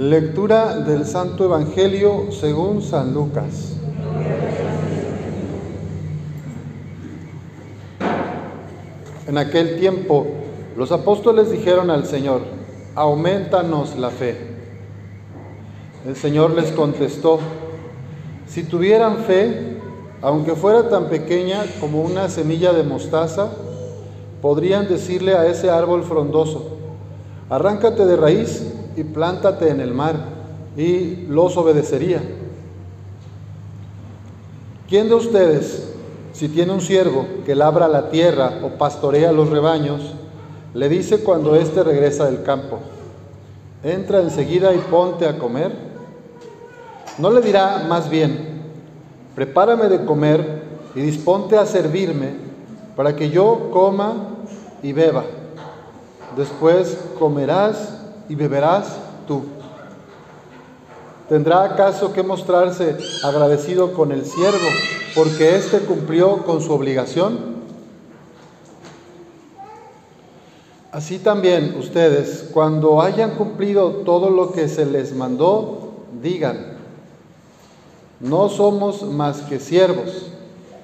Lectura del Santo Evangelio según San Lucas. En aquel tiempo los apóstoles dijeron al Señor, aumentanos la fe. El Señor les contestó, si tuvieran fe, aunque fuera tan pequeña como una semilla de mostaza, podrían decirle a ese árbol frondoso, arráncate de raíz y plántate en el mar, y los obedecería. ¿Quién de ustedes, si tiene un siervo que labra la tierra o pastorea los rebaños, le dice cuando éste regresa del campo, entra enseguida y ponte a comer? ¿No le dirá más bien, prepárame de comer y disponte a servirme para que yo coma y beba? Después comerás y beberás tú. ¿Tendrá acaso que mostrarse agradecido con el siervo porque éste cumplió con su obligación? Así también ustedes, cuando hayan cumplido todo lo que se les mandó, digan, no somos más que siervos,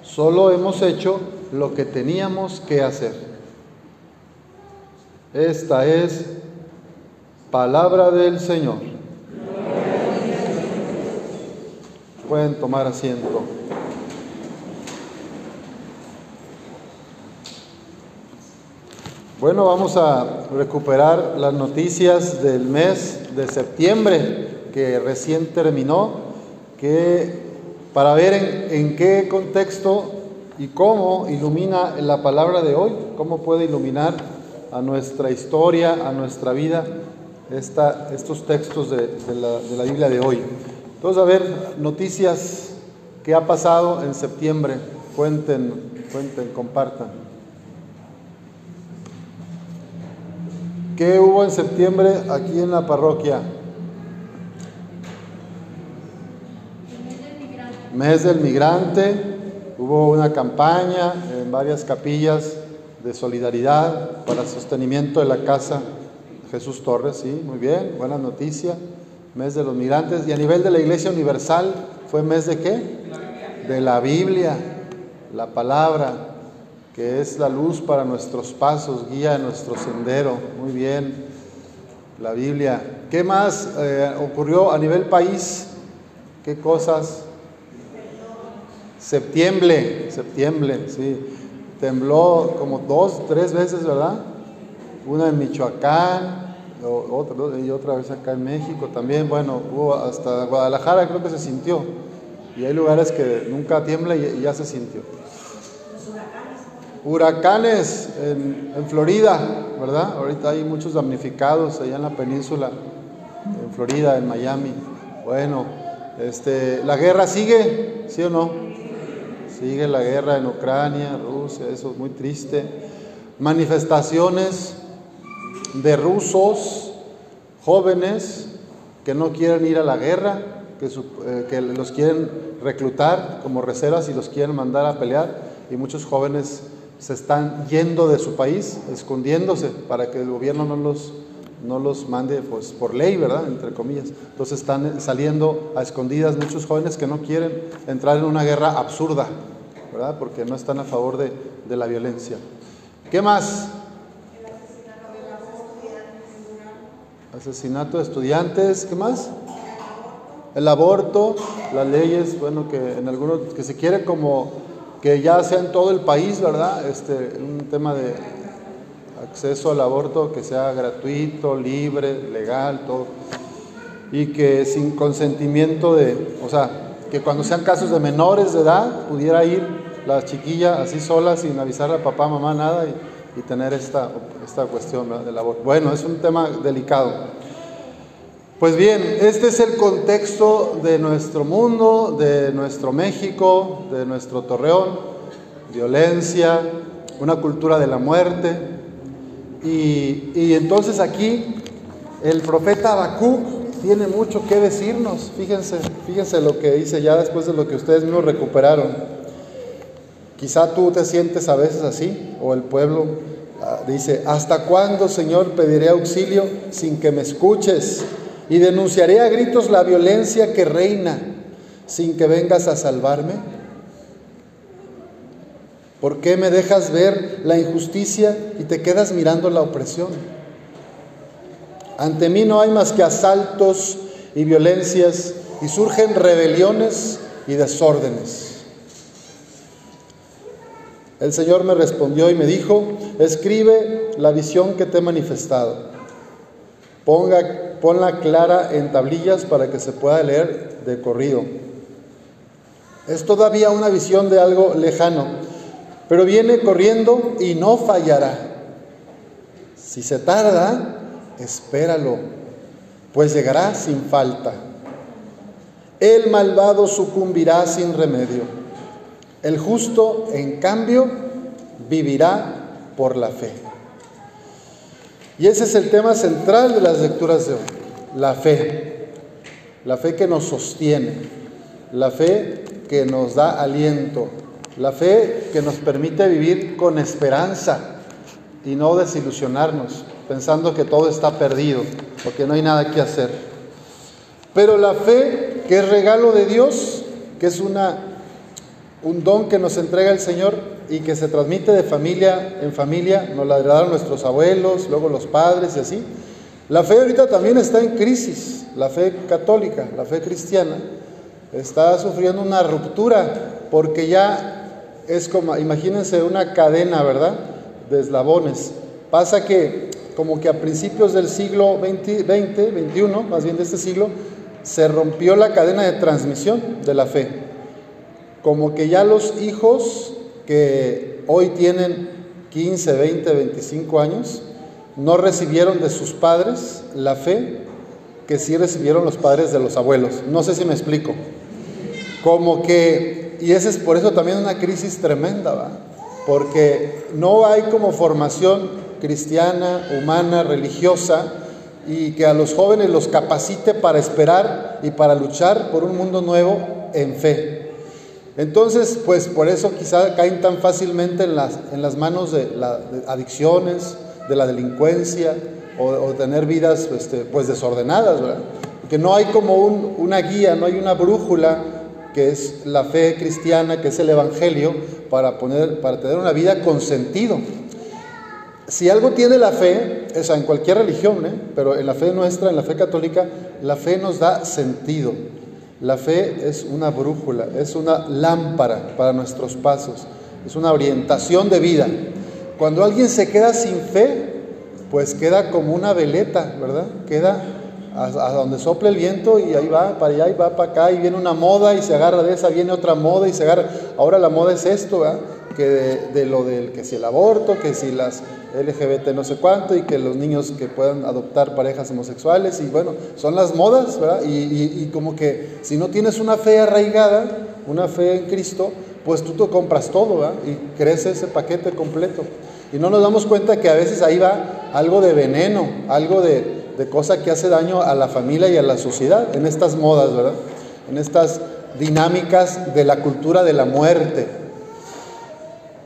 solo hemos hecho lo que teníamos que hacer. Esta es palabra del Señor. Pueden tomar asiento. Bueno, vamos a recuperar las noticias del mes de septiembre que recién terminó, que para ver en, en, qué contexto y cómo ilumina la palabra de hoy, cómo puede iluminar a nuestra historia, a nuestra vida, esta, estos textos de, la, de la Biblia de hoy. Entonces, a ver, noticias que ha pasado en septiembre, cuenten, cuenten, compartan. ¿Qué hubo en septiembre aquí en la parroquia? Mes del migrante. Hubo una campaña en varias capillas de solidaridad para el sostenimiento de la casa Jesús Torres, sí, muy bien, buena noticia. Mes de los migrantes. Y a nivel de la Iglesia Universal, ¿fue mes de qué? De la Biblia, la palabra que es la luz para nuestros pasos, guía nuestro sendero. Muy bien, la Biblia. ¿Qué más eh, ocurrió a nivel país? ¿Qué cosas? Septiembre, septiembre, sí. Tembló como dos, tres veces, ¿verdad? Una en Michoacán, otra, y otra vez acá en México también. Bueno, hubo hasta Guadalajara creo que se sintió. Y hay lugares que nunca tiembla y ya se sintió huracanes en, en, Florida, ¿verdad? Ahorita hay muchos damnificados allá en la península, en Florida, en Miami. Bueno, este, la guerra sigue, ¿sí o no? Sigue la guerra en Ucrania, Rusia, eso es muy triste. Manifestaciones de rusos jóvenes que no quieren ir a la guerra, que, eh, que los quieren reclutar como reservas y los quieren mandar a pelear, y muchos jóvenes se están yendo de su país, escondiéndose para que el gobierno no los, no los mande pues, por ley, ¿verdad? Entre comillas. Entonces están saliendo a escondidas muchos jóvenes que no quieren entrar en una guerra absurda, ¿verdad? Porque no están a favor de, de la violencia. ¿Qué más? Asesinato de estudiantes, ¿qué más? El aborto, las leyes, bueno, que en algunos, que se quiere como que ya sea en todo el país, ¿verdad? Este, un tema de acceso al aborto que sea gratuito, libre, legal, todo. Y que sin consentimiento de, o sea, que cuando sean casos de menores de edad, pudiera ir la chiquilla así sola, sin avisar a papá, mamá, nada, y, y tener esta, esta cuestión ¿verdad? del. Bueno, es un tema delicado. Pues bien, este es el contexto de nuestro mundo, de nuestro México, de nuestro Torreón, violencia, una cultura de la muerte. Y, y entonces aquí el profeta Habacuc tiene mucho que decirnos. Fíjense, fíjense lo que dice ya después de lo que ustedes mismos recuperaron. Quizá tú te sientes a veces así, o el pueblo dice, ¿hasta cuándo, Señor, pediré auxilio sin que me escuches? y denunciaré a gritos la violencia que reina sin que vengas a salvarme. ¿Por qué me dejas ver la injusticia y te quedas mirando la opresión? Ante mí no hay más que asaltos y violencias y surgen rebeliones y desórdenes. El Señor me respondió y me dijo, escribe la visión que te he manifestado. Ponga, ponla clara en tablillas para que se pueda leer de corrido. Es todavía una visión de algo lejano, pero viene corriendo y no fallará. Si se tarda, espéralo, pues llegará sin falta. El malvado sucumbirá sin remedio. El justo, en cambio, vivirá por la fe. Y ese es el tema central de las lecturas de hoy, la fe. La fe que nos sostiene, la fe que nos da aliento, la fe que nos permite vivir con esperanza y no desilusionarnos, pensando que todo está perdido o que no hay nada que hacer. Pero la fe que es regalo de Dios, que es una, un don que nos entrega el Señor y que se transmite de familia en familia, nos la heredaron nuestros abuelos, luego los padres y así. La fe ahorita también está en crisis, la fe católica, la fe cristiana, está sufriendo una ruptura porque ya es como, imagínense una cadena, ¿verdad? De eslabones. Pasa que como que a principios del siglo XX, 21, más bien de este siglo, se rompió la cadena de transmisión de la fe. Como que ya los hijos que hoy tienen 15, 20, 25 años, no recibieron de sus padres la fe que sí recibieron los padres de los abuelos. No sé si me explico. Como que, y ese es por eso también una crisis tremenda, ¿va? Porque no hay como formación cristiana, humana, religiosa, y que a los jóvenes los capacite para esperar y para luchar por un mundo nuevo en fe. Entonces, pues por eso quizá caen tan fácilmente en las, en las manos de, las adicciones, de la delincuencia o, tener vidas este, pues desordenadas, ¿verdad? Que no hay como una guía, no hay una brújula que es la fe cristiana, que es el Evangelio, para, poner, para tener una vida con sentido si algo tiene la fe, o sea, en cualquier religión, ¿eh? pero en la fe nuestra, en la fe católica, la fe nos da sentido. La fe es una brújula, es una lámpara para nuestros pasos, es una orientación de vida. Cuando alguien se queda sin fe, pues queda como una veleta, ¿verdad? Queda a, donde sople el viento y ahí va para allá y va para acá y viene una moda y se agarra de esa, viene otra moda y se agarra. Ahora la moda es esto, ¿verdad? Que de, lo del que si el aborto, que si las LGBT no sé cuánto y que los niños que puedan adoptar parejas homosexuales y bueno, son las modas, ¿verdad? Y, como que si no tienes una fe arraigada, una fe en Cristo, pues tú te compras todo, ¿verdad? Y crece ese paquete completo. Y no nos damos cuenta que a veces ahí va algo de veneno, algo de, de cosa que hace daño a la familia y a la sociedad en estas modas, ¿verdad? En estas dinámicas de la cultura de la muerte.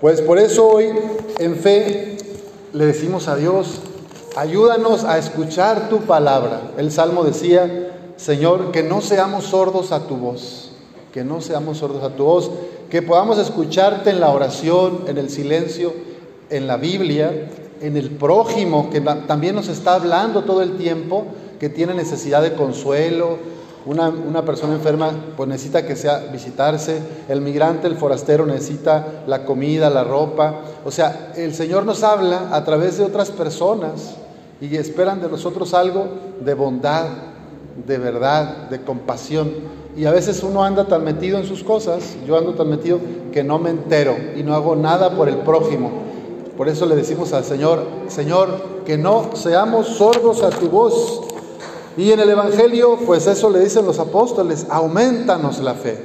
Pues por eso hoy en fe le decimos a Dios, ayúdanos a escuchar tu palabra. El Salmo decía, Señor, que no seamos sordos a tu voz, que no seamos sordos a tu voz, que podamos escucharte en la oración, en el silencio, en la Biblia, en el prójimo, que también nos está hablando todo el tiempo, que tiene necesidad de consuelo, una, persona enferma pues necesita que sea visitarse, el migrante, el forastero necesita la comida, la ropa. O sea, el Señor nos habla a través de otras personas y esperan de nosotros algo de bondad, de verdad, de compasión. Y a veces uno anda tan metido en sus cosas, yo ando tan metido que no me entero y no hago nada por el prójimo. Por eso le decimos al Señor, Señor, que no seamos sordos a tu voz, y en el Evangelio, pues eso le dicen los apóstoles, aumentanos la fe.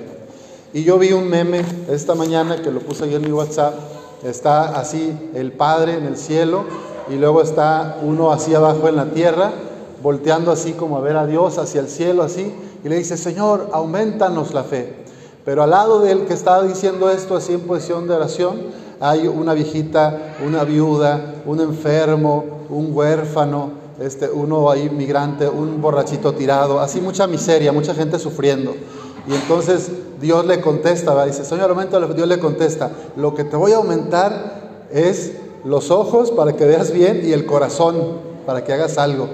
Y yo vi un meme esta mañana que lo puse ahí en mi WhatsApp, está así el Padre en el cielo y luego está uno así abajo en la tierra, volteando así como a ver a Dios hacia el cielo así, y le dice, Señor, aumentanos la fe. Pero al lado de él que estaba diciendo esto así en posición de oración, hay una viejita, una viuda, un enfermo, un huérfano, este, uno ahí migrante, un borrachito tirado, así mucha miseria, mucha gente sufriendo. Y entonces Dios le contesta, ¿va? dice, Señor, aumenta, Dios le contesta, lo que te voy a aumentar es los ojos para que veas bien y el corazón para que hagas algo.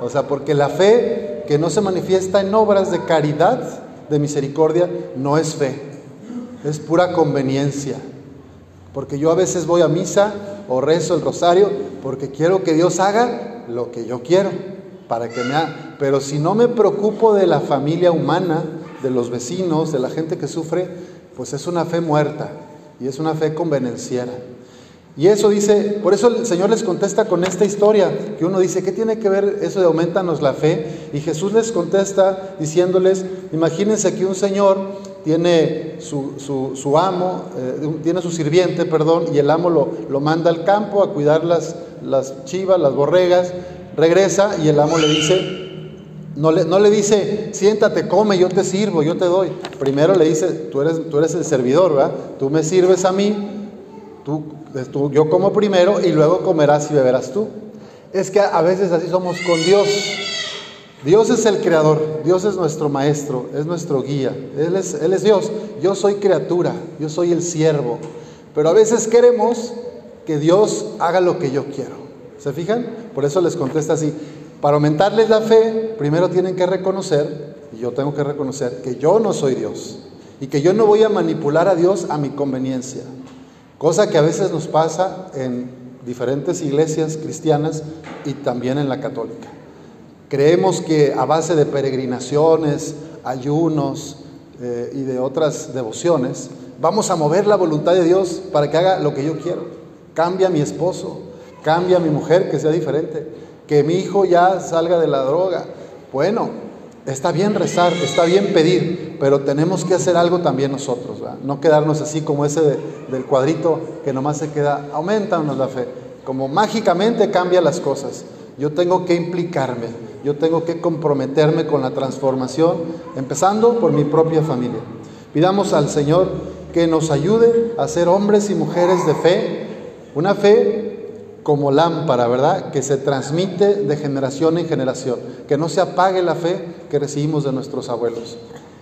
O sea, porque la fe que no se manifiesta en obras de caridad, de misericordia, no es fe, es pura conveniencia. Porque yo a veces voy a misa o rezo el rosario porque quiero que Dios haga lo que yo quiero, para que me haga. Pero si no me preocupo de la familia humana, de los vecinos, de la gente que sufre, pues es una fe muerta y es una fe convenenciera. Y eso dice, por eso el Señor les contesta con esta historia, que uno dice, ¿qué tiene que ver eso de aumentanos la fe? Y Jesús les contesta diciéndoles, imagínense que un señor tiene su, su, amo, eh, tiene su sirviente, perdón, y el amo lo, lo manda al campo a cuidar las, las chivas, las borregas, regresa y el amo le dice, no le, no le, dice, siéntate, come, yo te sirvo, yo te doy. Primero le dice, tú eres, tú eres el servidor. Tú me sirves a mí, tú, tú, yo como primero y luego comerás y beberás tú. Es que a veces así somos con Dios. Dios es el creador, Dios es nuestro maestro, es nuestro guía, Él es, Él es Dios. Yo soy criatura, yo soy el siervo. Pero a veces queremos que Dios haga lo que yo quiero. ¿Se fijan? Por eso les contesta así. Para aumentarles la fe, primero tienen que reconocer, y yo tengo que reconocer, que yo no soy Dios y que yo no voy a manipular a Dios a mi conveniencia. Cosa que a veces nos pasa en diferentes iglesias cristianas y también en la católica. Creemos que a base de peregrinaciones, ayunos eh, y de otras devociones, vamos a mover la voluntad de Dios para que haga lo que yo quiero. Cambia mi esposo, cambia mi mujer, que sea diferente que mi hijo ya salga de la droga. Bueno, está bien rezar, está bien pedir, pero tenemos que hacer algo también nosotros, no quedarnos así como ese del cuadrito que nomás se queda, aumentanos la fe, como mágicamente cambia las cosas. Yo tengo que implicarme, yo tengo que comprometerme con la transformación, empezando por mi propia familia. Pidamos al Señor que nos ayude a ser hombres y mujeres de fe, una fe como lámpara, ¿verdad? Que se transmite de generación en generación, que no se apague la fe que recibimos de nuestros abuelos.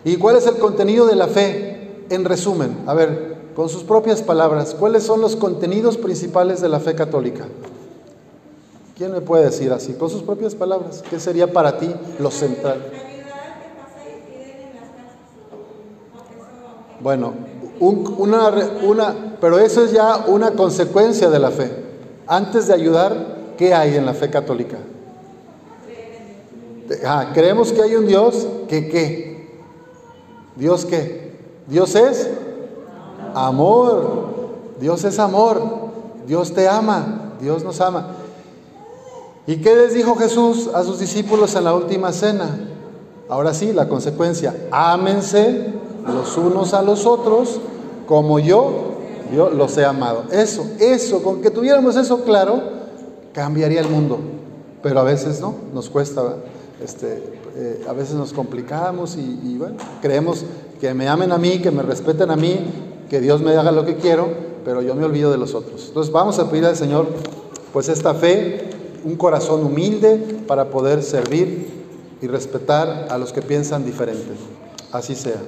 ¿Y cuál es el contenido de la fe? En resumen, a ver, con sus propias palabras, ¿cuáles son los contenidos principales de la fe católica? ¿Quién me puede decir así? Con sus propias palabras, ¿qué sería para ti lo central? Bueno, una, una, pero eso es ya una consecuencia de la fe. Antes de ayudar, ¿qué hay en la fe católica? Ah, creemos que hay un Dios que qué. ¿Dios qué? Dios es amor. Dios es amor. Dios te ama. Dios nos ama. ¿Y qué les dijo Jesús a sus discípulos en la última cena? Ahora sí, la consecuencia. Ámense los unos a los otros como yo yo los he amado. Eso, eso, con que tuviéramos eso claro, cambiaría el mundo. Pero a veces no, nos cuesta, este, eh, a veces nos complicamos y, bueno, creemos que me amen a mí, que me respeten a mí, que Dios me haga lo que quiero, pero yo me olvido de los otros. Entonces vamos a pedir al Señor pues esta fe, un corazón humilde para poder servir y respetar a los que piensan diferente. Así sea.